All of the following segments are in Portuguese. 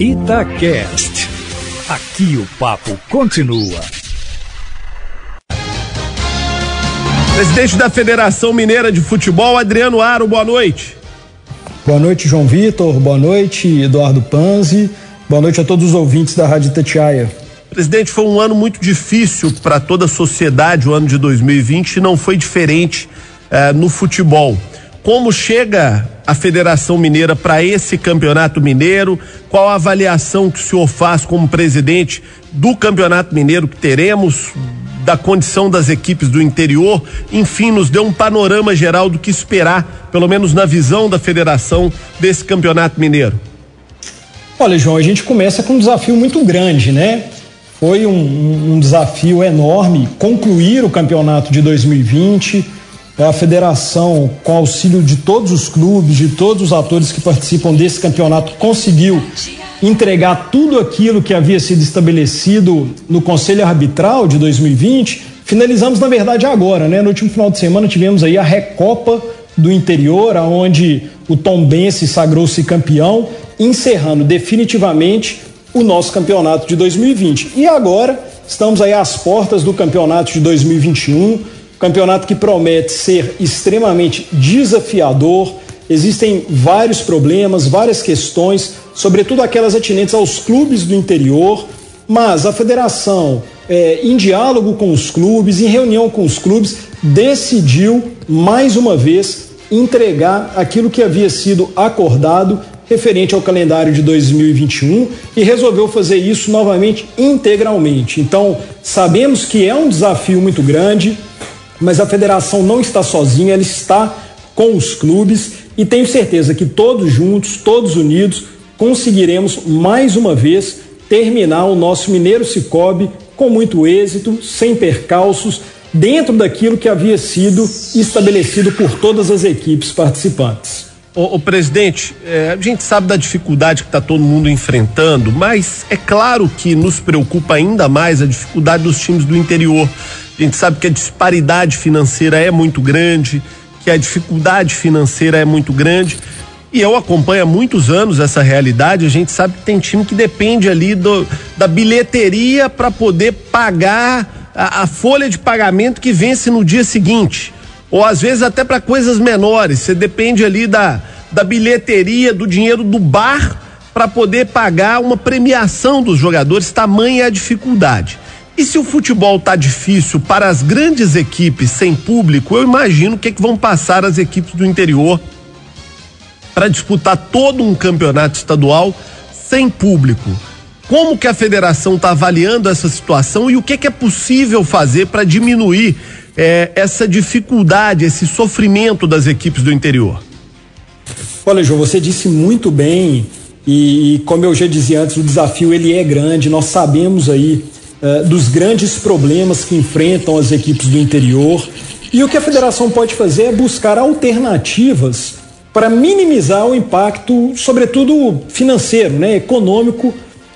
Itacast. Aqui o papo continua. Presidente da Federação Mineira de Futebol, Adriano Aro, boa noite. Boa noite, João Vitor. Boa noite, Eduardo Panzi. Boa noite a todos os ouvintes da Rádio Tatiaia. Presidente, foi um ano muito difícil para toda a sociedade, o ano de 2020, e não foi diferente eh, no futebol. Como chega a Federação Mineira para esse campeonato mineiro? Qual a avaliação que o senhor faz como presidente do campeonato mineiro que teremos? Da condição das equipes do interior, enfim, nos deu um panorama geral do que esperar, pelo menos na visão da federação, desse campeonato mineiro. Olha, João, a gente começa com um desafio muito grande, né? Foi um, um desafio enorme concluir o campeonato de 2020 é a federação, com auxílio de todos os clubes, de todos os atores que participam desse campeonato, conseguiu entregar tudo aquilo que havia sido estabelecido no Conselho Arbitral de 2020. Finalizamos, na verdade, agora, né? No último final de semana tivemos aí a Recopa do Interior, aonde o Tombense sagrou-se campeão, encerrando definitivamente o nosso campeonato de 2020. E agora estamos aí às portas do campeonato de 2021 Campeonato que promete ser extremamente desafiador. Existem vários problemas, várias questões, sobretudo aquelas atinentes aos clubes do interior, mas a federação, é, em diálogo com os clubes, em reunião com os clubes, decidiu mais uma vez entregar aquilo que havia sido acordado referente ao calendário de 2021 e resolveu fazer isso novamente integralmente. Então, sabemos que é um desafio muito grande, mas a federação não está sozinha, ela está com os clubes e tenho certeza que todos juntos, todos unidos, conseguiremos mais uma vez terminar o nosso Mineiro Cicobi com muito êxito, sem percalços, dentro daquilo que havia sido estabelecido por todas as equipes participantes. O, o presidente, é, a gente sabe da dificuldade que está todo mundo enfrentando, mas é claro que nos preocupa ainda mais a dificuldade dos times do interior. A gente sabe que a disparidade financeira é muito grande, que a dificuldade financeira é muito grande. E eu acompanho há muitos anos essa realidade. A gente sabe que tem time que depende ali do, da bilheteria para poder pagar a, a, folha de pagamento que vence no dia seguinte. Ou às vezes até para coisas menores. Você depende ali da, da bilheteria, do dinheiro do bar para poder pagar uma premiação dos jogadores. Tamanha é a dificuldade. E se o futebol tá difícil para as grandes equipes sem público, eu imagino o que, é que vão passar as equipes do interior para disputar todo um campeonato estadual sem público. Como que a federação está avaliando essa situação e o que, é que é possível fazer para diminuir eh, essa dificuldade, esse sofrimento das equipes do interior? Olha, João, você disse muito bem e, e como eu já dizia antes, o desafio ele é grande. Nós sabemos aí eh, dos grandes problemas que enfrentam as equipes do interior. E o que a federação pode fazer é buscar alternativas para minimizar o impacto, sobretudo financeiro, né, econômico,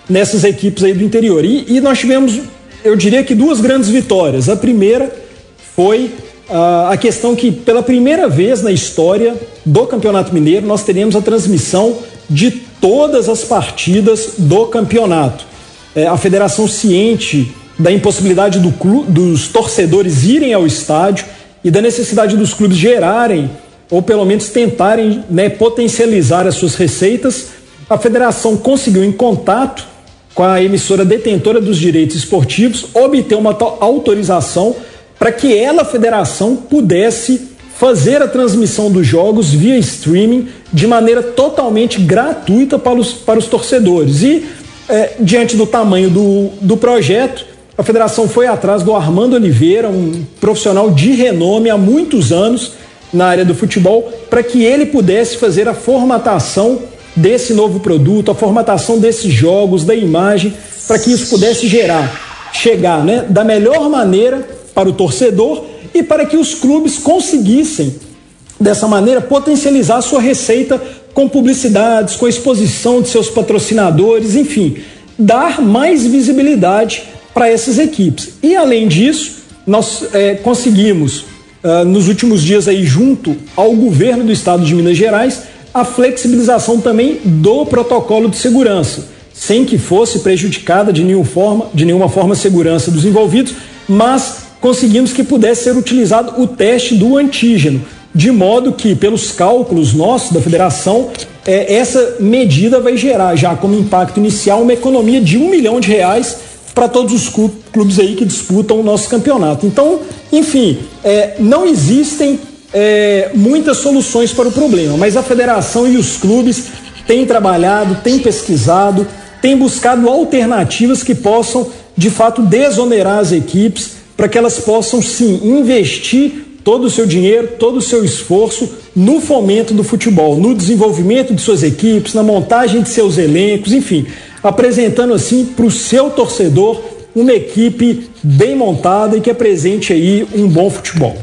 nessas equipes aí do interior. E, e nós tivemos, eu diria que duas grandes vitórias. A primeira foi uh, a questão que, pela primeira vez na história do Campeonato Mineiro, nós teremos a transmissão de todas as partidas do campeonato é, a federação ciente da impossibilidade do clube, dos torcedores irem ao estádio e da necessidade dos clubes gerarem ou pelo menos tentarem né, potencializar as suas receitas, a federação conseguiu em contato com a emissora detentora dos direitos esportivos obter uma autorização para que ela, a federação, pudesse fazer a transmissão dos jogos via streaming de maneira totalmente gratuita para os, para os torcedores. E é, diante do tamanho do, do projeto, a federação foi atrás do Armando Oliveira, um profissional de renome há muitos anos na área do futebol, para que ele pudesse fazer a formatação desse novo produto, a formatação desses jogos, da imagem, para que isso pudesse gerar, chegar né, da melhor maneira para o torcedor e para que os clubes conseguissem, dessa maneira, potencializar a sua receita com publicidades, com exposição de seus patrocinadores, enfim, dar mais visibilidade para essas equipes. E além disso, nós é, conseguimos uh, nos últimos dias aí junto ao governo do estado de Minas Gerais a flexibilização também do protocolo de segurança. sem que fosse prejudicada de nenhuma forma, de nenhuma forma a segurança dos envolvidos, mas conseguimos que pudesse ser utilizado o teste do antígeno, de modo que, pelos cálculos nossos da federação, é, essa medida vai gerar já como impacto inicial uma economia de um milhão de reais para todos os clubes aí que disputam o nosso campeonato. Então, enfim, é, não existem é, muitas soluções para o problema, mas a federação e os clubes têm trabalhado, têm pesquisado, têm buscado alternativas que possam, de fato, desonerar as equipes para que elas possam sim investir todo o seu dinheiro, todo o seu esforço no fomento do futebol, no desenvolvimento de suas equipes, na montagem de seus elencos, enfim, apresentando assim para o seu torcedor uma equipe bem montada e que apresente aí um bom futebol.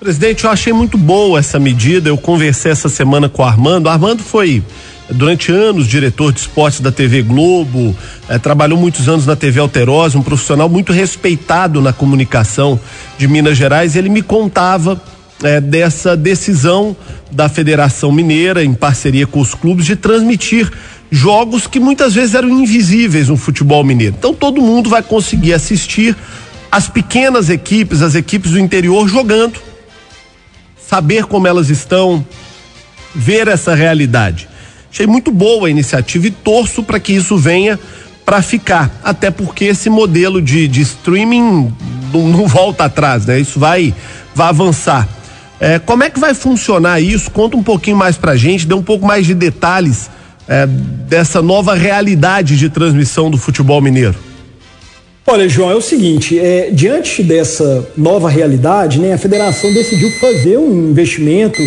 Presidente, eu achei muito boa essa medida. Eu conversei essa semana com o Armando. O Armando foi durante anos diretor de esportes da TV Globo, eh, trabalhou muitos anos na TV Alterosa, um profissional muito respeitado na comunicação de Minas Gerais. Ele me contava eh, dessa decisão da Federação Mineira, em parceria com os clubes, de transmitir jogos que muitas vezes eram invisíveis no futebol mineiro. Então todo mundo vai conseguir assistir as pequenas equipes, as equipes do interior jogando, saber como elas estão, ver essa realidade. Achei muito boa a iniciativa e torço para que isso venha para ficar. Até porque esse modelo de, de streaming não, não, volta atrás, né? Isso vai, vai avançar. É, como é que vai funcionar isso? Conta um pouquinho mais pra gente, dê um pouco mais de detalhes é, dessa nova realidade de transmissão do futebol mineiro. Olha, João, é o seguinte, é, diante dessa nova realidade, né, a federação decidiu fazer um investimento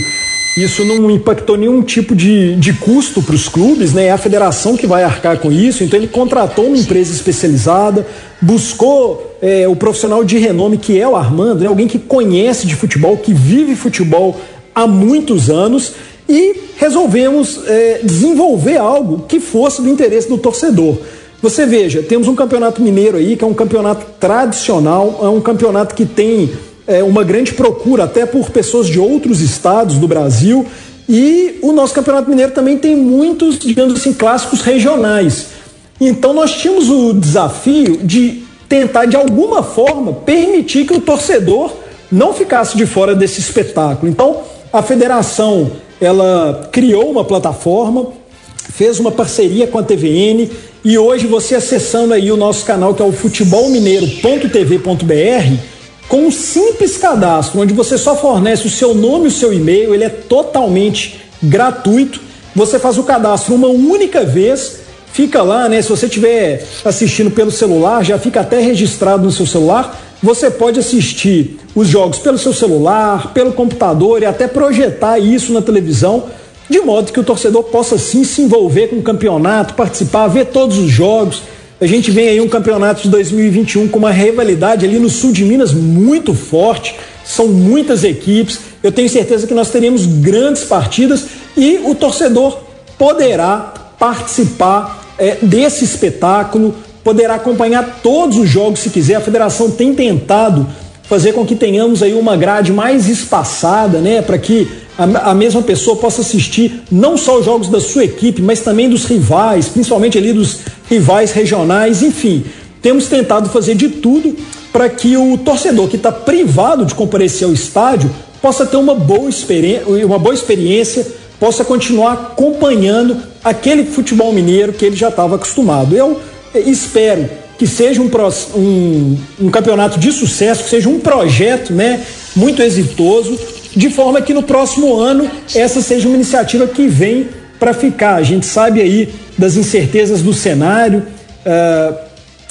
isso não impactou nenhum tipo de, de custo para os clubes, né? É a federação que vai arcar com isso. Então ele contratou uma empresa especializada, buscou é, o profissional de renome que é o Armando, né? alguém que conhece de futebol, que vive futebol há muitos anos e resolvemos é, desenvolver algo que fosse do interesse do torcedor. Você veja, temos um campeonato mineiro aí que é um campeonato tradicional, é um campeonato que tem é, uma grande procura até por pessoas de outros estados do Brasil. E o nosso Campeonato Mineiro também tem muitos, digamos assim, clássicos regionais. Então nós tínhamos o desafio de tentar, de alguma forma, permitir que o torcedor não ficasse de fora desse espetáculo. Então a federação ela criou uma plataforma, fez uma parceria com a TVN e hoje você acessando aí o nosso canal que é o futebolmineiro.tv.br com um simples cadastro, onde você só fornece o seu nome e o seu e-mail, ele é totalmente gratuito. Você faz o cadastro uma única vez, fica lá, né? Se você estiver assistindo pelo celular, já fica até registrado no seu celular. Você pode assistir os jogos pelo seu celular, pelo computador e até projetar isso na televisão, de modo que o torcedor possa sim se envolver com o campeonato, participar, ver todos os jogos a gente vem aí um campeonato de 2021 com uma rivalidade ali no sul de Minas muito forte. São muitas equipes. Eu tenho certeza que nós teremos grandes partidas e o torcedor poderá participar é, desse espetáculo, poderá acompanhar todos os jogos se quiser. A federação tem tentado fazer com que tenhamos aí uma grade mais espaçada, né, para que a, a, mesma pessoa possa assistir não só os jogos da sua equipe, mas também dos rivais, principalmente ali dos rivais regionais, enfim. Temos tentado fazer de tudo para que o torcedor que está privado de comparecer ao estádio possa ter uma boa, uma boa experiência, possa continuar acompanhando aquele futebol mineiro que ele já estava acostumado. Eu eh, espero que seja um, um, um, campeonato de sucesso, que seja um projeto né, muito exitoso, de forma que no próximo ano essa seja uma iniciativa que vem para ficar. A gente sabe aí das incertezas do cenário, uh,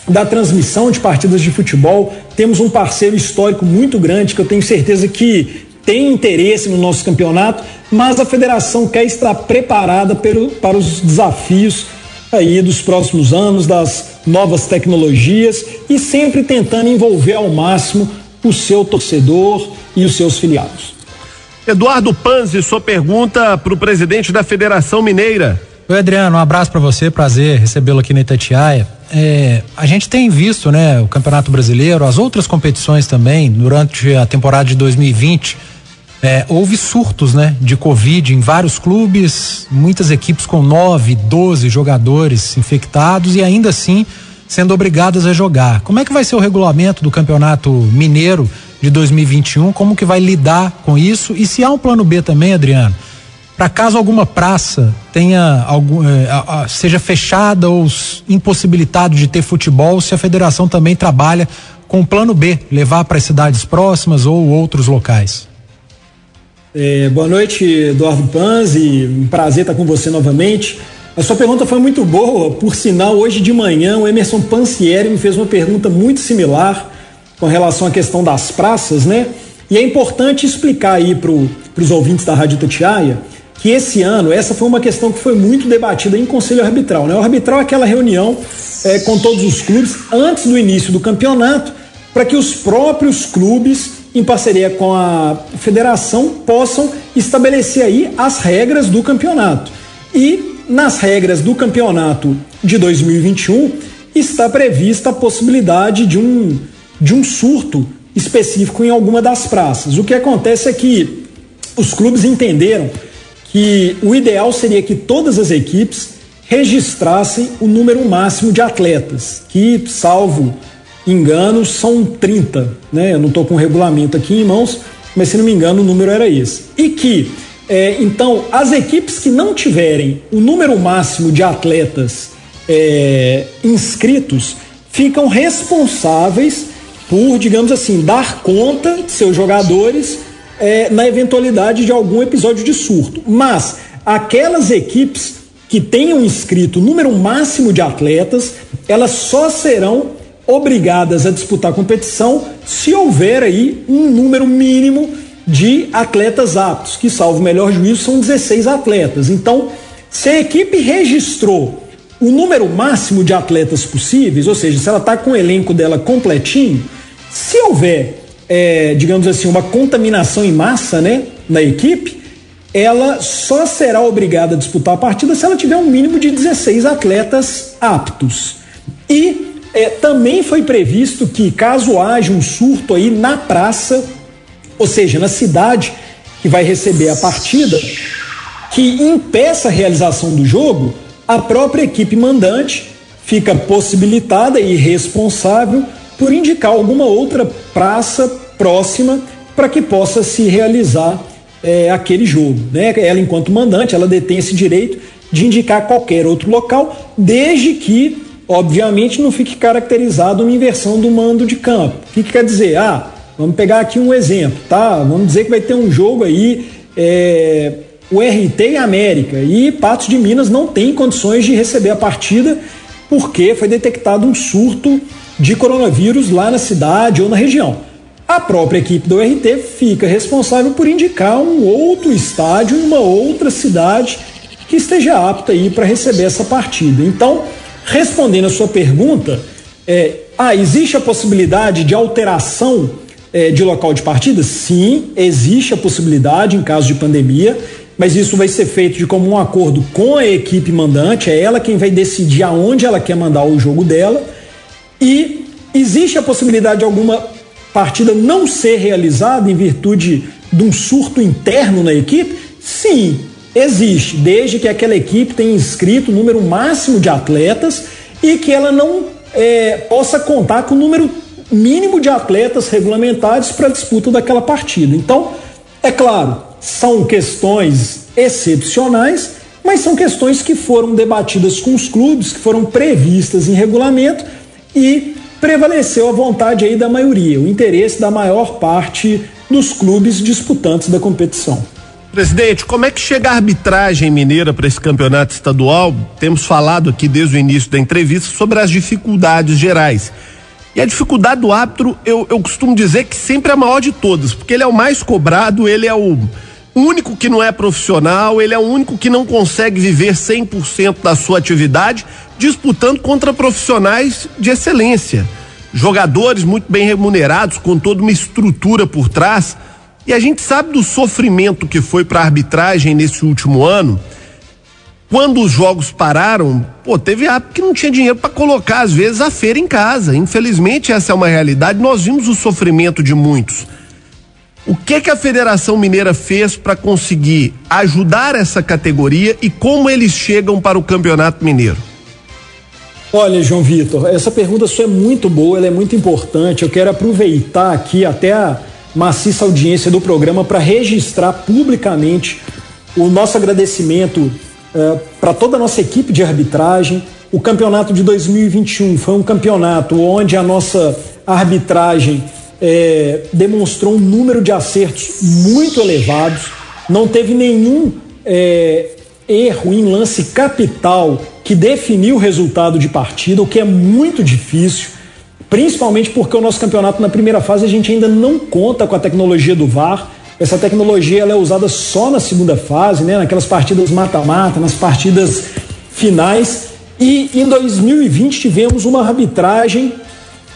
da transmissão de partidas de futebol. Temos um parceiro histórico muito grande que eu tenho certeza que tem interesse no nosso campeonato, mas a federação quer estar preparada pelo, para os desafios aí dos próximos anos, das novas tecnologias e sempre tentando envolver ao máximo o seu torcedor e os seus filiados. Eduardo Panzi, sua pergunta para o presidente da Federação Mineira. Oi, Adriano, um abraço para você, prazer recebê-lo aqui na Itatiaia. É, a gente tem visto, né, o Campeonato Brasileiro, as outras competições também, durante a temporada de 2020, é, houve surtos né, de Covid em vários clubes, muitas equipes com 9, 12 jogadores infectados e ainda assim sendo obrigadas a jogar. Como é que vai ser o regulamento do Campeonato Mineiro de 2021? Como que vai lidar com isso? E se há um plano B também, Adriano? Para caso alguma praça tenha algum, a, seja fechada ou impossibilitado de ter futebol, se a federação também trabalha com o plano B, levar para as cidades próximas ou outros locais. É, boa noite, Eduardo Panzi. Um prazer estar com você novamente. A sua pergunta foi muito boa. Por sinal, hoje de manhã o Emerson Pansieri me fez uma pergunta muito similar com relação à questão das praças, né? E é importante explicar aí para os ouvintes da Rádio Tatiaia que esse ano, essa foi uma questão que foi muito debatida em conselho arbitral, né? O arbitral é aquela reunião é, com todos os clubes antes do início do campeonato para que os próprios clubes em parceria com a federação, possam estabelecer aí as regras do campeonato. E nas regras do campeonato de 2021 está prevista a possibilidade de um, de um surto específico em alguma das praças. O que acontece é que os clubes entenderam que o ideal seria que todas as equipes registrassem o número máximo de atletas, que, salvo engano, são 30, né? Eu não estou com o regulamento aqui em mãos, mas se não me engano o número era esse. E que, é, então, as equipes que não tiverem o número máximo de atletas é, inscritos ficam responsáveis por, digamos assim, dar conta de seus jogadores é, na eventualidade de algum episódio de surto. Mas aquelas equipes que tenham inscrito o número máximo de atletas, elas só serão obrigadas a disputar a competição se houver aí um número mínimo de atletas aptos, que salvo o melhor juízo são 16 atletas. Então, se a equipe registrou o número máximo de atletas possíveis, ou seja, se ela está com o elenco dela completinho, se houver, é, digamos assim, uma contaminação em massa né, na equipe, ela só será obrigada a disputar a partida se ela tiver um mínimo de 16 atletas aptos. E é, também foi previsto que, caso haja um surto aí na praça, ou seja, na cidade que vai receber a partida, que impeça a realização do jogo, a própria equipe mandante fica possibilitada e responsável por indicar alguma outra praça próxima para que possa se realizar é, aquele jogo. Né? Ela, enquanto mandante, ela detém esse direito de indicar qualquer outro local, desde que obviamente não fique caracterizado uma inversão do mando de campo. O que, que quer dizer? Ah, vamos pegar aqui um exemplo, tá? Vamos dizer que vai ter um jogo aí, é, o RT e América, e Patos de Minas não tem condições de receber a partida porque foi detectado um surto de coronavírus lá na cidade ou na região. A própria equipe do RT fica responsável por indicar um outro estádio em uma outra cidade que esteja apta aí para receber essa partida. Então, Respondendo a sua pergunta, é, ah, existe a possibilidade de alteração é, de local de partida? Sim, existe a possibilidade em caso de pandemia, mas isso vai ser feito de comum acordo com a equipe mandante, é ela quem vai decidir aonde ela quer mandar o jogo dela. E existe a possibilidade de alguma partida não ser realizada em virtude de um surto interno na equipe? Sim, Existe, desde que aquela equipe tenha inscrito o número máximo de atletas e que ela não é, possa contar com o número mínimo de atletas regulamentados para a disputa daquela partida. Então, é claro, são questões excepcionais, mas são questões que foram debatidas com os clubes, que foram previstas em regulamento e prevaleceu a vontade aí da maioria, o interesse da maior parte dos clubes disputantes da competição. Presidente, como é que chega a arbitragem mineira para esse campeonato estadual? Temos falado aqui desde o início da entrevista sobre as dificuldades gerais. E a dificuldade do árbitro, eu, eu costumo dizer que sempre é a maior de todas, porque ele é o mais cobrado, ele é o único que não é profissional, ele é o único que não consegue viver 100% da sua atividade, disputando contra profissionais de excelência. Jogadores muito bem remunerados, com toda uma estrutura por trás. E a gente sabe do sofrimento que foi para a arbitragem nesse último ano. Quando os jogos pararam, pô, teve árbitro que não tinha dinheiro para colocar, às vezes, a feira em casa. Infelizmente, essa é uma realidade. Nós vimos o sofrimento de muitos. O que que a Federação Mineira fez para conseguir ajudar essa categoria e como eles chegam para o Campeonato Mineiro? Olha, João Vitor, essa pergunta sua é muito boa, ela é muito importante. Eu quero aproveitar aqui até a maciça audiência do programa para registrar publicamente o nosso agradecimento uh, para toda a nossa equipe de arbitragem. O campeonato de 2021 foi um campeonato onde a nossa arbitragem é, demonstrou um número de acertos muito elevados, não teve nenhum é, erro em lance capital que definiu o resultado de partida, o que é muito difícil, principalmente porque o nosso campeonato na primeira fase a gente ainda não conta com a tecnologia do VAR. Essa tecnologia ela é usada só na segunda fase, né, naquelas partidas mata-mata, nas partidas finais. E em 2020 tivemos uma arbitragem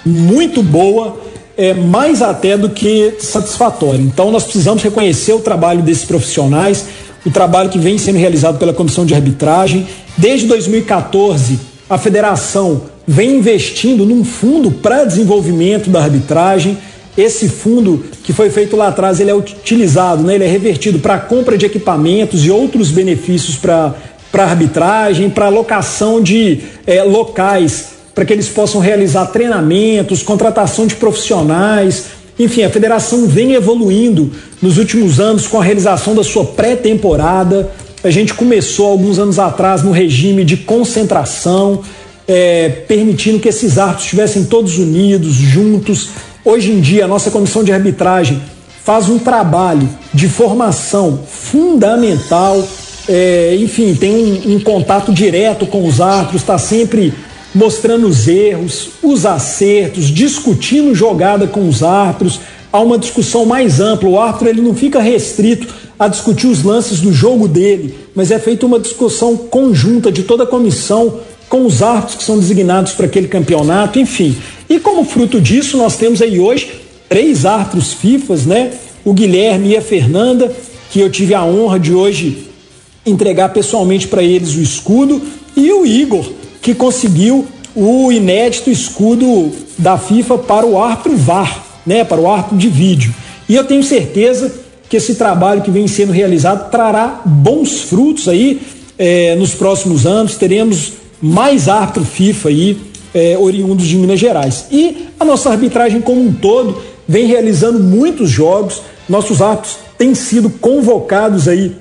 muito boa, é, mais até do que satisfatória. Então nós precisamos reconhecer o trabalho desses profissionais, o trabalho que vem sendo realizado pela comissão de arbitragem. Desde 2014, a federação vem investindo num fundo para desenvolvimento da arbitragem. Esse fundo que foi feito lá atrás, ele é utilizado, né? ele é revertido para compra de equipamentos e outros benefícios para para arbitragem, para locação de é, locais para que eles possam realizar treinamentos, contratação de profissionais. Enfim, a federação vem evoluindo nos últimos anos com a realização da sua pré-temporada. A gente começou alguns anos atrás no regime de concentração, é, permitindo que esses árbitros estivessem todos unidos, juntos. Hoje em dia, a nossa comissão de arbitragem faz um trabalho de formação fundamental. É, enfim, tem um, um contato direto com os árbitros, está sempre mostrando os erros, os acertos, discutindo jogada com os árbitros. Há uma discussão mais ampla. O árbitro ele não fica restrito a discutir os lances do jogo dele, mas é feita uma discussão conjunta de toda a comissão com os árbitros que são designados para aquele campeonato, enfim. E como fruto disso, nós temos aí hoje três árbitros FIFAs, né? O Guilherme e a Fernanda, que eu tive a honra de hoje entregar pessoalmente para eles o escudo, e o Igor, que conseguiu o inédito escudo da FIFA para o árbitro VAR, né, para o árbitro de vídeo. E eu tenho certeza que esse trabalho que vem sendo realizado trará bons frutos aí é, nos próximos anos. Teremos mais árbitro FIFA aí é, oriundos de Minas Gerais. E a nossa arbitragem como um todo vem realizando muitos jogos. Nossos árbitros têm sido convocados aí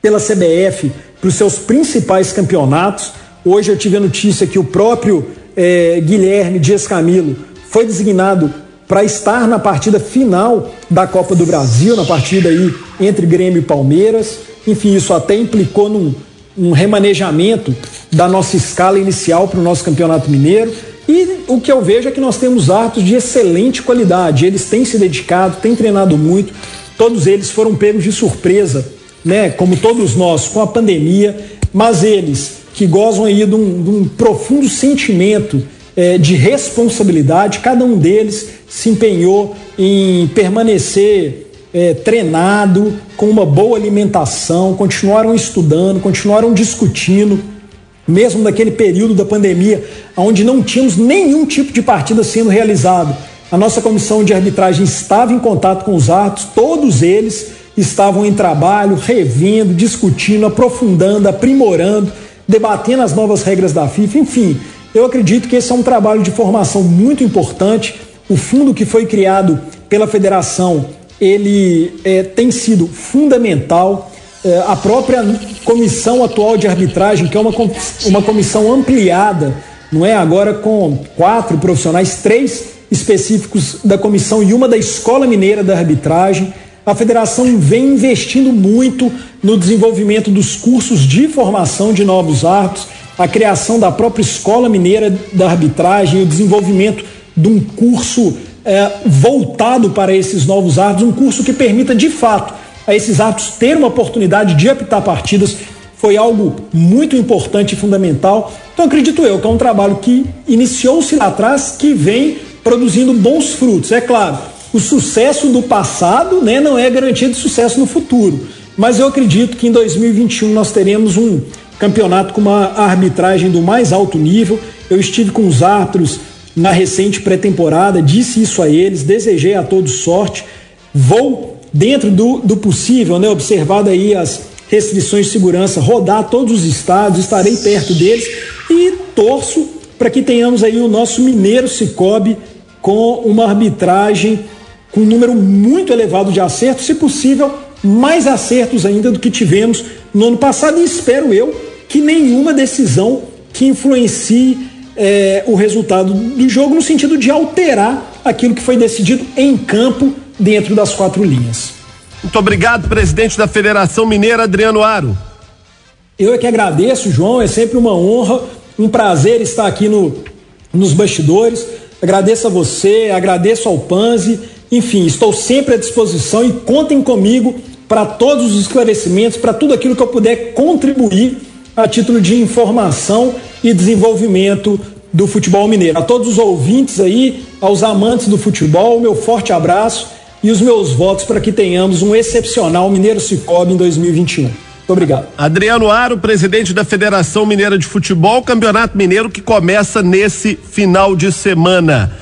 pela CBF para os seus principais campeonatos. Hoje eu tive a notícia que o próprio é, Guilherme Dias Camilo foi designado para estar na partida final da Copa do Brasil, na partida aí entre Grêmio e Palmeiras. Enfim, isso até implicou num, um remanejamento da nossa escala inicial para o nosso campeonato mineiro. E o que eu vejo é que nós temos árbitros de excelente qualidade. Eles têm se dedicado, têm treinado muito. Todos eles foram pegos de surpresa, né? Como todos nós, com a pandemia. Mas eles que gozam aí de um, de um profundo sentimento é, de responsabilidade. Cada um deles se empenhou em permanecer é, treinado, com uma boa alimentação, continuaram estudando, continuaram discutindo, mesmo naquele período da pandemia, onde não tínhamos nenhum tipo de partida sendo realizado. A nossa comissão de arbitragem estava em contato com os árbitros, todos eles estavam em trabalho, revendo, discutindo, aprofundando, aprimorando debatendo as novas regras da FIFA, enfim. Eu acredito que esse é um trabalho de formação muito importante. O fundo que foi criado pela federação, ele é, tem sido fundamental. É, a própria comissão atual de arbitragem, que é uma, uma comissão ampliada, não é? Agora com quatro profissionais, três específicos da comissão e uma da Escola Mineira da Arbitragem a federação vem investindo muito no desenvolvimento dos cursos de formação de novos árbitros, a criação da própria Escola Mineira da Arbitragem, o desenvolvimento de um curso é, voltado para esses novos árbitros, um curso que permita de fato a esses árbitros ter uma oportunidade de apitar partidas. Foi algo muito importante e fundamental. Então, acredito eu que é um trabalho que iniciou-se lá atrás, que vem produzindo bons frutos. É claro, o sucesso do passado né, não é garantia de sucesso no futuro. Mas eu acredito que em 2021 nós teremos um campeonato com uma arbitragem do mais alto nível. Eu estive com os árbitros na recente pré-temporada, disse isso a eles, desejei a todos sorte. Vou dentro do, do possível, né, observado aí as restrições de segurança, rodar todos os estados, estarei perto deles e torço para que tenhamos aí o nosso Mineiro Cicobi com uma arbitragem com um número muito elevado de acertos, se possível, mais acertos ainda do que tivemos no ano passado, e espero eu que nenhuma decisão que influencie eh, o resultado do jogo no sentido de alterar aquilo que foi decidido em campo dentro das quatro linhas. Muito obrigado, presidente da Federação Mineira, Adriano Aro. Eu é que agradeço, João, é sempre uma honra, um prazer estar aqui no, nos bastidores. Agradeço a você, agradeço ao Panzi, enfim, estou sempre à disposição e contem comigo para todos os esclarecimentos, para tudo aquilo que eu puder contribuir a título de informação e desenvolvimento do futebol mineiro. A todos os ouvintes aí, aos amantes do futebol, meu forte abraço e os meus votos para que tenhamos um excepcional Mineiro Cicobi em 2021. Muito obrigado. Adriano Aro, presidente da Federação Mineira de Futebol, Campeonato Mineiro que começa nesse final de semana.